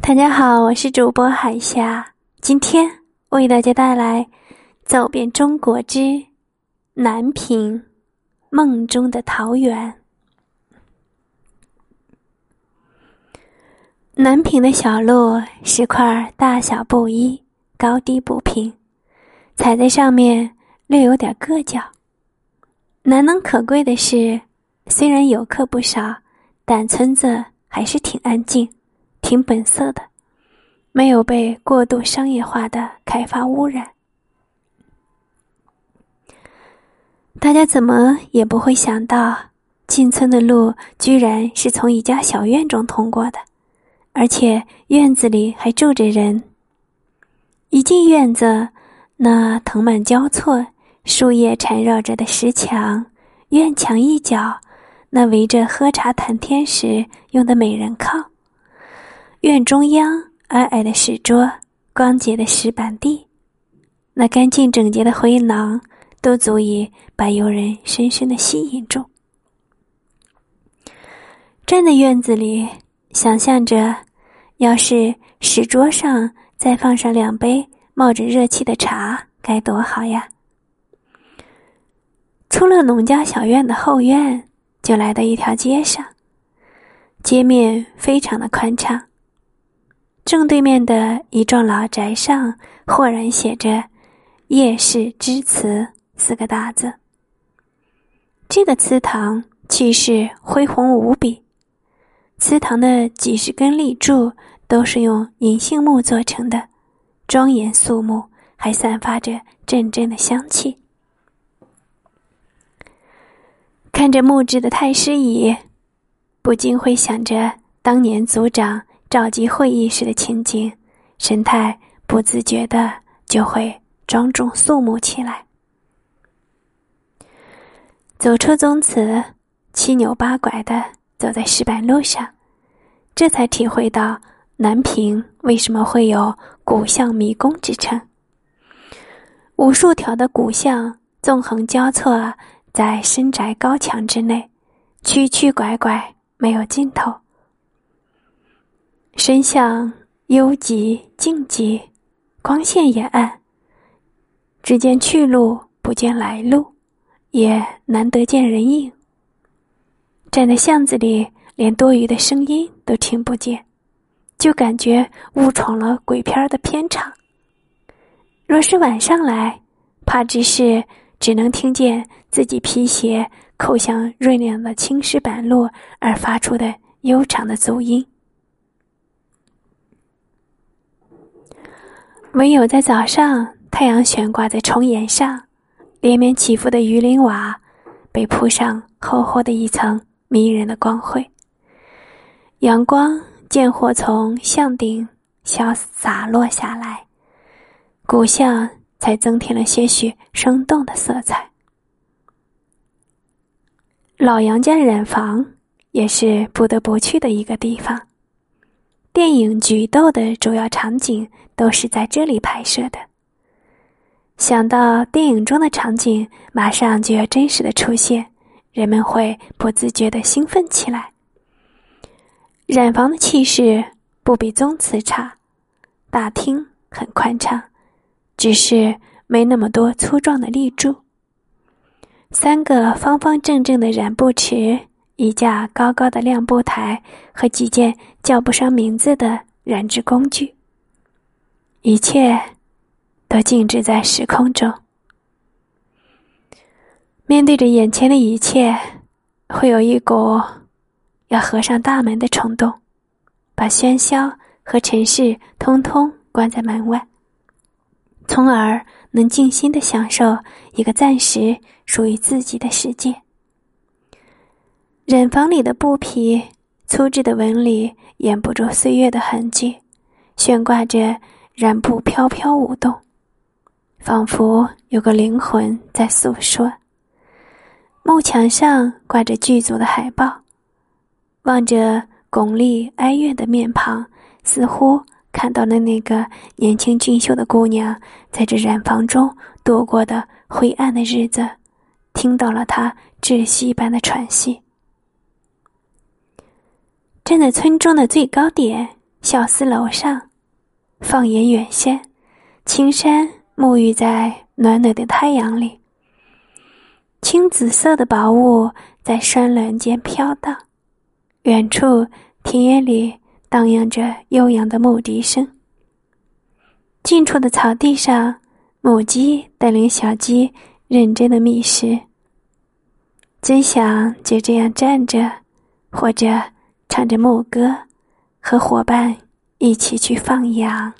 大家好，我是主播海霞，今天为大家带来《走遍中国之南平梦中的桃源》。南平的小路石块大小不一，高低不平，踩在上面略有点硌脚。难能可贵的是，虽然游客不少，但村子还是挺安静。挺本色的，没有被过度商业化的开发污染。大家怎么也不会想到，进村的路居然是从一家小院中通过的，而且院子里还住着人。一进院子，那藤蔓交错、树叶缠绕着的石墙，院墙一角，那围着喝茶谈天时用的美人靠。院中央矮矮的石桌，光洁的石板地，那干净整洁的回廊，都足以把游人深深的吸引住。站在院子里，想象着，要是石桌上再放上两杯冒着热气的茶，该多好呀！出了农家小院的后院，就来到一条街上，街面非常的宽敞。正对面的一幢老宅上，豁然写着“叶氏之祠”四个大字。这个祠堂气势恢宏无比，祠堂的几十根立柱都是用银杏木做成的，庄严肃穆，还散发着阵阵的香气。看着木质的太师椅，不禁会想着当年族长。召集会议时的情景，神态不自觉的就会庄重肃穆起来。走出宗祠，七扭八拐的走在石板路上，这才体会到南平为什么会有“古巷迷宫”之称。无数条的古巷纵横交错在深宅高墙之内，曲曲拐拐，没有尽头。身巷幽寂静寂，光线也暗。只见去路，不见来路，也难得见人影。站在巷子里，连多余的声音都听不见，就感觉误闯了鬼片的片场。若是晚上来，怕只是只能听见自己皮鞋扣向润亮的青石板路而发出的悠长的足音。唯有在早上，太阳悬挂在重檐上，连绵起伏的鱼鳞瓦被铺上厚厚的一层迷人的光辉。阳光渐或从巷顶潇洒落下来，古巷才增添了些许生动的色彩。老杨家染坊也是不得不去的一个地方。电影《菊豆》的主要场景都是在这里拍摄的。想到电影中的场景马上就要真实的出现，人们会不自觉的兴奋起来。染房的气势不比宗祠差，大厅很宽敞，只是没那么多粗壮的立柱。三个方方正正的染布池。一架高高的亮布台和几件叫不上名字的染制工具，一切都静止在时空中。面对着眼前的一切，会有一股要合上大门的冲动，把喧嚣和尘世通通关在门外，从而能静心的享受一个暂时属于自己的世界。染房里的布匹，粗制的纹理掩不住岁月的痕迹，悬挂着染布飘飘舞动，仿佛有个灵魂在诉说。木墙上挂着剧组的海报，望着巩俐哀怨的面庞，似乎看到了那个年轻俊秀的姑娘在这染房中度过的灰暗的日子，听到了她窒息般的喘息。站在村中的最高点，小寺楼上，放眼远山，青山沐浴在暖暖的太阳里。青紫色的薄雾在山峦间飘荡，远处田野里荡漾着悠扬的牧笛声。近处的草地上，母鸡带领小鸡认真的觅食。真想就这样站着，或者唱着牧歌，和伙伴一起去放羊。